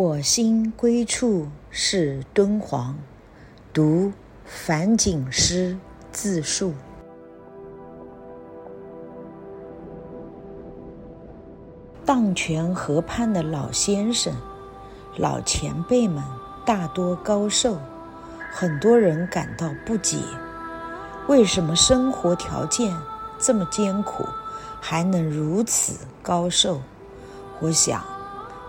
我心归处是敦煌，读樊锦诗自述。荡泉河畔的老先生、老前辈们大多高寿，很多人感到不解：为什么生活条件这么艰苦，还能如此高寿？我想。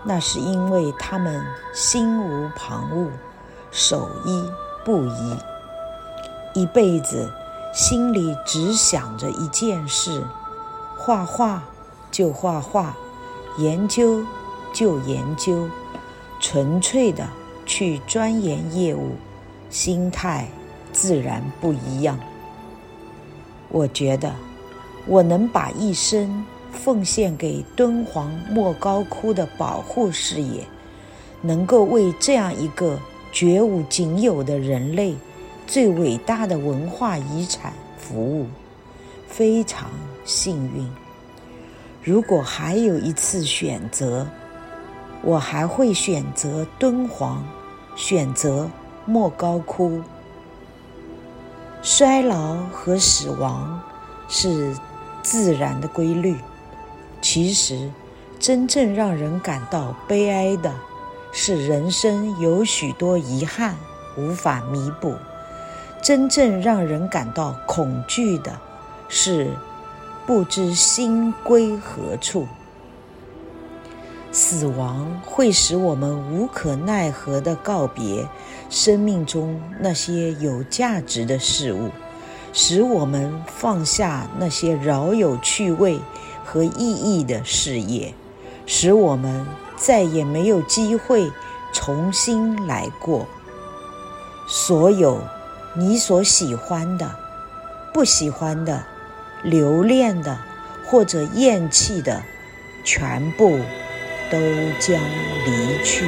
那是因为他们心无旁骛，守一不移，一辈子心里只想着一件事：画画就画画，研究就研究，纯粹的去钻研业务，心态自然不一样。我觉得，我能把一生。奉献给敦煌莫高窟的保护事业，能够为这样一个绝无仅有的人类最伟大的文化遗产服务，非常幸运。如果还有一次选择，我还会选择敦煌，选择莫高窟。衰老和死亡是自然的规律。其实，真正让人感到悲哀的，是人生有许多遗憾无法弥补；真正让人感到恐惧的，是不知心归何处。死亡会使我们无可奈何地告别生命中那些有价值的事物，使我们放下那些饶有趣味。和意义的事业，使我们再也没有机会重新来过。所有你所喜欢的、不喜欢的、留恋的或者厌弃的，全部都将离去。